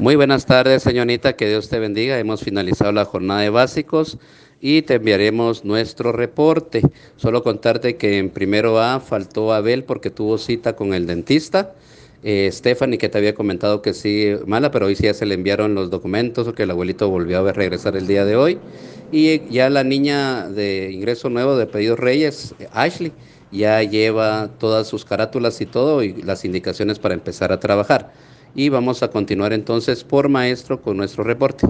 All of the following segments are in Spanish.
Muy buenas tardes, señorita, que Dios te bendiga. Hemos finalizado la jornada de básicos y te enviaremos nuestro reporte. Solo contarte que en primero A faltó Abel porque tuvo cita con el dentista. Eh, Stephanie, que te había comentado que sí, mala, pero hoy sí ya se le enviaron los documentos o que el abuelito volvió a regresar el día de hoy. Y ya la niña de ingreso nuevo de Pedidos Reyes, Ashley, ya lleva todas sus carátulas y todo y las indicaciones para empezar a trabajar. Y vamos a continuar entonces por maestro con nuestro reporte.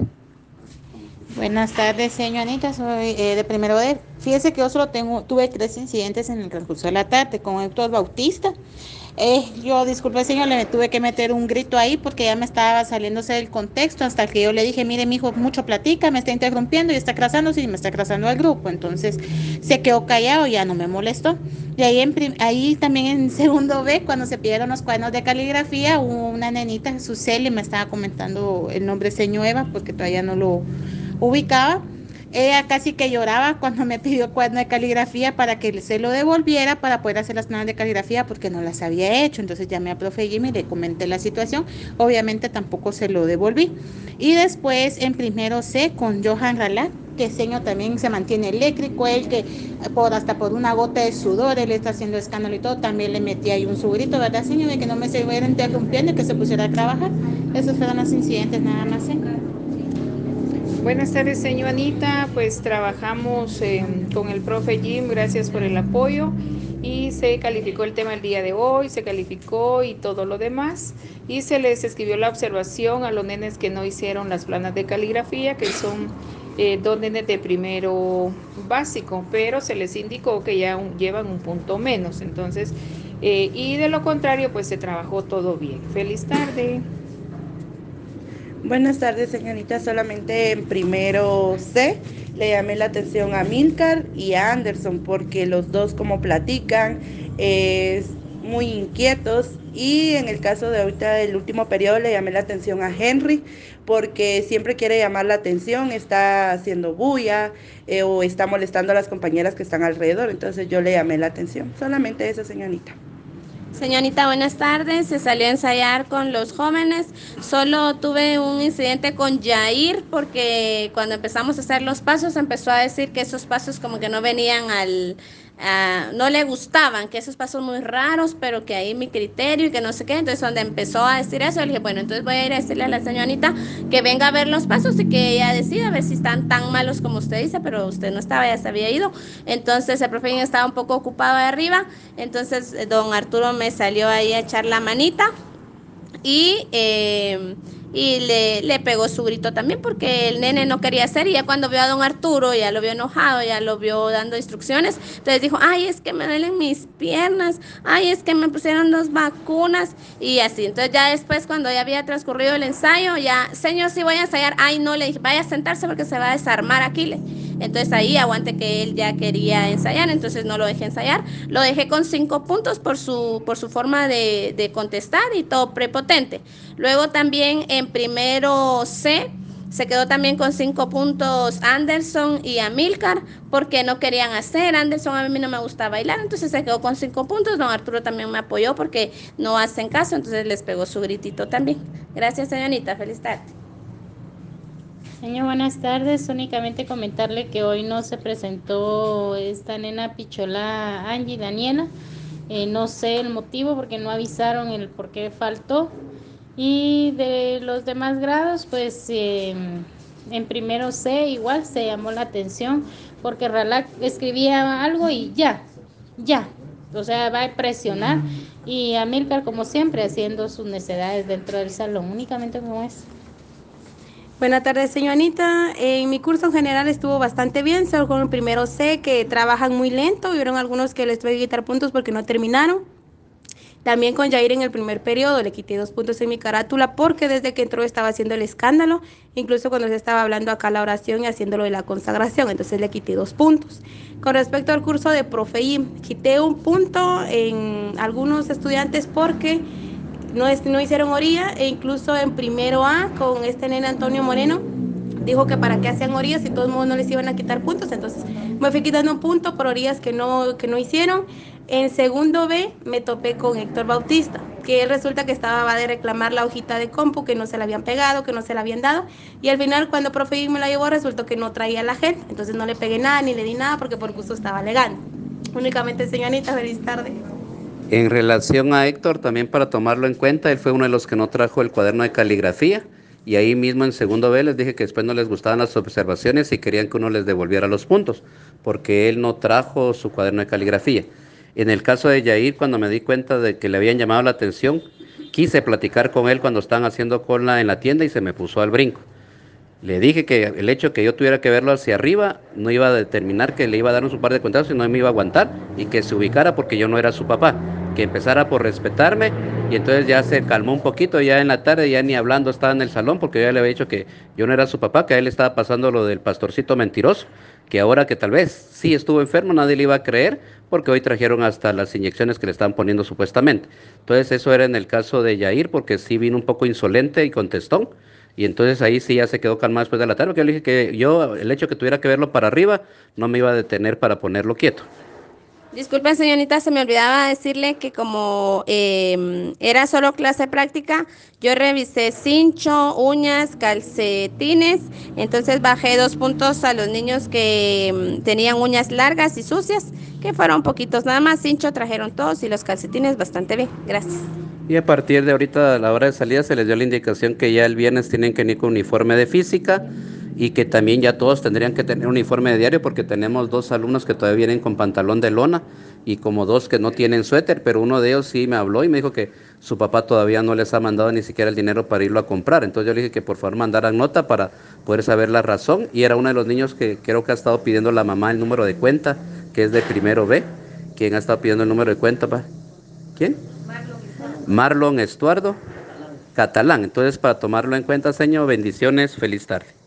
Buenas tardes, señorita. Soy eh, de primero de. Fíjese que yo solo tengo, tuve tres incidentes en el transcurso de la tarde con Héctor Bautista. Eh, yo, disculpe, señor, le tuve que meter un grito ahí porque ya me estaba saliéndose del contexto hasta que yo le dije, mire, mi hijo mucho platica, me está interrumpiendo y está crasándose y me está crasando al grupo. Entonces se quedó callado, ya no me molestó. Y ahí, en, ahí también en segundo B, cuando se pidieron los cuadernos de caligrafía, una nenita, Suseli, me estaba comentando el nombre señor Eva porque todavía no lo ubicaba. Ella casi que lloraba cuando me pidió cuaderno de caligrafía para que se lo devolviera para poder hacer las planas de caligrafía porque no las había hecho. Entonces llamé a profe Jimmy le comenté la situación. Obviamente tampoco se lo devolví. Y después en primero C con Johan Ralat, que señor también se mantiene eléctrico, él que por hasta por una gota de sudor, él está haciendo escándalo y todo, también le metí ahí un sugrito, ¿verdad, señor? De que no me se hubiera interrumpiendo y que se pusiera a trabajar. Esos fueron los incidentes nada más, señor. Buenas tardes, señor Anita. Pues trabajamos eh, con el profe Jim, gracias por el apoyo. Y se calificó el tema el día de hoy, se calificó y todo lo demás. Y se les escribió la observación a los nenes que no hicieron las planas de caligrafía, que son eh, dos nenes de primero básico, pero se les indicó que ya llevan un punto menos. Entonces, eh, y de lo contrario, pues se trabajó todo bien. Feliz tarde. Buenas tardes, señorita. Solamente en primero C le llamé la atención a Milcar y a Anderson porque los dos como platican es muy inquietos y en el caso de ahorita del último periodo le llamé la atención a Henry porque siempre quiere llamar la atención, está haciendo bulla eh, o está molestando a las compañeras que están alrededor. Entonces yo le llamé la atención. Solamente eso, señorita. Señorita, buenas tardes. Se salió a ensayar con los jóvenes. Solo tuve un incidente con Jair porque cuando empezamos a hacer los pasos empezó a decir que esos pasos como que no venían al, no le gustaban, que esos pasos muy raros, pero que ahí mi criterio y que no sé qué. Entonces, donde empezó a decir eso, le dije, bueno, entonces voy a ir a decirle a la señorita que venga a ver los pasos y que ella decida a ver si están tan malos como usted dice, pero usted no estaba, ya se había ido. Entonces, el profe estaba un poco ocupado de arriba. Entonces, don Arturo me salió ahí a echar la manita y. Eh, y le, le, pegó su grito también porque el nene no quería hacer y ya cuando vio a don Arturo ya lo vio enojado, ya lo vio dando instrucciones, entonces dijo, ay, es que me duelen mis piernas, ay, es que me pusieron dos vacunas y así, entonces ya después cuando ya había transcurrido el ensayo, ya, señor, si voy a ensayar, ay, no, le dije, vaya a sentarse porque se va a desarmar Aquiles. Entonces ahí aguante que él ya quería ensayar, entonces no lo dejé ensayar. Lo dejé con cinco puntos por su, por su forma de, contestar y todo prepotente. Luego también en primero C se quedó también con cinco puntos Anderson y Amilcar porque no querían hacer. Anderson a mí no me gusta bailar, entonces se quedó con cinco puntos. Don Arturo también me apoyó porque no hacen caso, entonces les pegó su gritito también. Gracias, señorita. Feliz tarde. Señor, buenas tardes. Únicamente comentarle que hoy no se presentó esta nena Pichola Angie Daniela. Eh, no sé el motivo porque no avisaron el por qué faltó. Y de los demás grados, pues em, en primero C igual se llamó la atención porque Ralac escribía algo y ya, ya. O sea, va a presionar. Y Amílcar, como siempre, haciendo sus necesidades dentro del salón, únicamente como es. Buenas tardes, señorita. En mi curso en general estuvo bastante bien, solo con el primero sé que trabajan muy lento, vieron algunos que les tuve que quitar puntos porque no terminaron. También con Jair en el primer periodo le quité dos puntos en mi carátula porque desde que entró estaba haciendo el escándalo, incluso cuando se estaba hablando acá la oración y haciéndolo de la consagración, entonces le quité dos puntos. Con respecto al curso de Profeim, quité un punto en algunos estudiantes porque no, no hicieron orilla e incluso en primero A con este nene Antonio Moreno dijo que para qué hacían orillas y todos modos no les iban a quitar puntos, entonces me fui quitando un punto por orillas que no, que no hicieron. En segundo B me topé con Héctor Bautista, que resulta que estaba de reclamar la hojita de compu, que no se la habían pegado, que no se la habían dado, y al final cuando profe me la llevó resultó que no traía la gente, entonces no le pegué nada ni le di nada porque por gusto estaba alegando. Únicamente, señorita, feliz tarde. En relación a Héctor, también para tomarlo en cuenta, él fue uno de los que no trajo el cuaderno de caligrafía y ahí mismo en segundo B les dije que después no les gustaban las observaciones y querían que uno les devolviera los puntos, porque él no trajo su cuaderno de caligrafía. En el caso de Yair, cuando me di cuenta de que le habían llamado la atención, quise platicar con él cuando estaban haciendo cola en la tienda y se me puso al brinco. Le dije que el hecho que yo tuviera que verlo hacia arriba no iba a determinar que le iba a dar un par de cuentas, sino me iba a aguantar y que se ubicara porque yo no era su papá, que empezara por respetarme y entonces ya se calmó un poquito, ya en la tarde ya ni hablando estaba en el salón porque yo ya le había dicho que yo no era su papá, que a él estaba pasando lo del pastorcito mentiroso, que ahora que tal vez sí estuvo enfermo nadie le iba a creer porque hoy trajeron hasta las inyecciones que le estaban poniendo supuestamente. Entonces eso era en el caso de Yair porque sí vino un poco insolente y contestó y entonces ahí sí ya se quedó calmado después de la tarde, porque yo le dije que yo, el hecho que tuviera que verlo para arriba, no me iba a detener para ponerlo quieto. Disculpen, señorita, se me olvidaba decirle que como eh, era solo clase práctica, yo revisé cincho, uñas, calcetines, entonces bajé dos puntos a los niños que mm, tenían uñas largas y sucias, que fueron poquitos nada más, cincho trajeron todos y los calcetines bastante bien, gracias. Y a partir de ahorita, a la hora de salida, se les dio la indicación que ya el viernes tienen que ir con uniforme de física y que también ya todos tendrían que tener uniforme de diario porque tenemos dos alumnos que todavía vienen con pantalón de lona y como dos que no tienen suéter, pero uno de ellos sí me habló y me dijo que su papá todavía no les ha mandado ni siquiera el dinero para irlo a comprar. Entonces yo le dije que por favor mandaran nota para poder saber la razón y era uno de los niños que creo que ha estado pidiendo la mamá el número de cuenta, que es de primero B. ¿Quién ha estado pidiendo el número de cuenta? ¿Quién? Marlon Estuardo Catalán. Entonces, para tomarlo en cuenta, señor, bendiciones, feliz tarde.